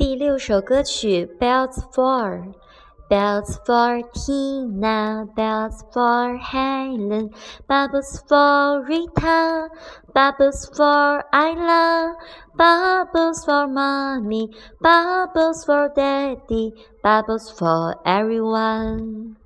第六首歌曲《Bells for》，Bells for Tina, bells for Helen, Bubbles for Rita, Bubbles for Ella，Bubbles for Mommy, Bubbles for Daddy, Bubbles for everyone。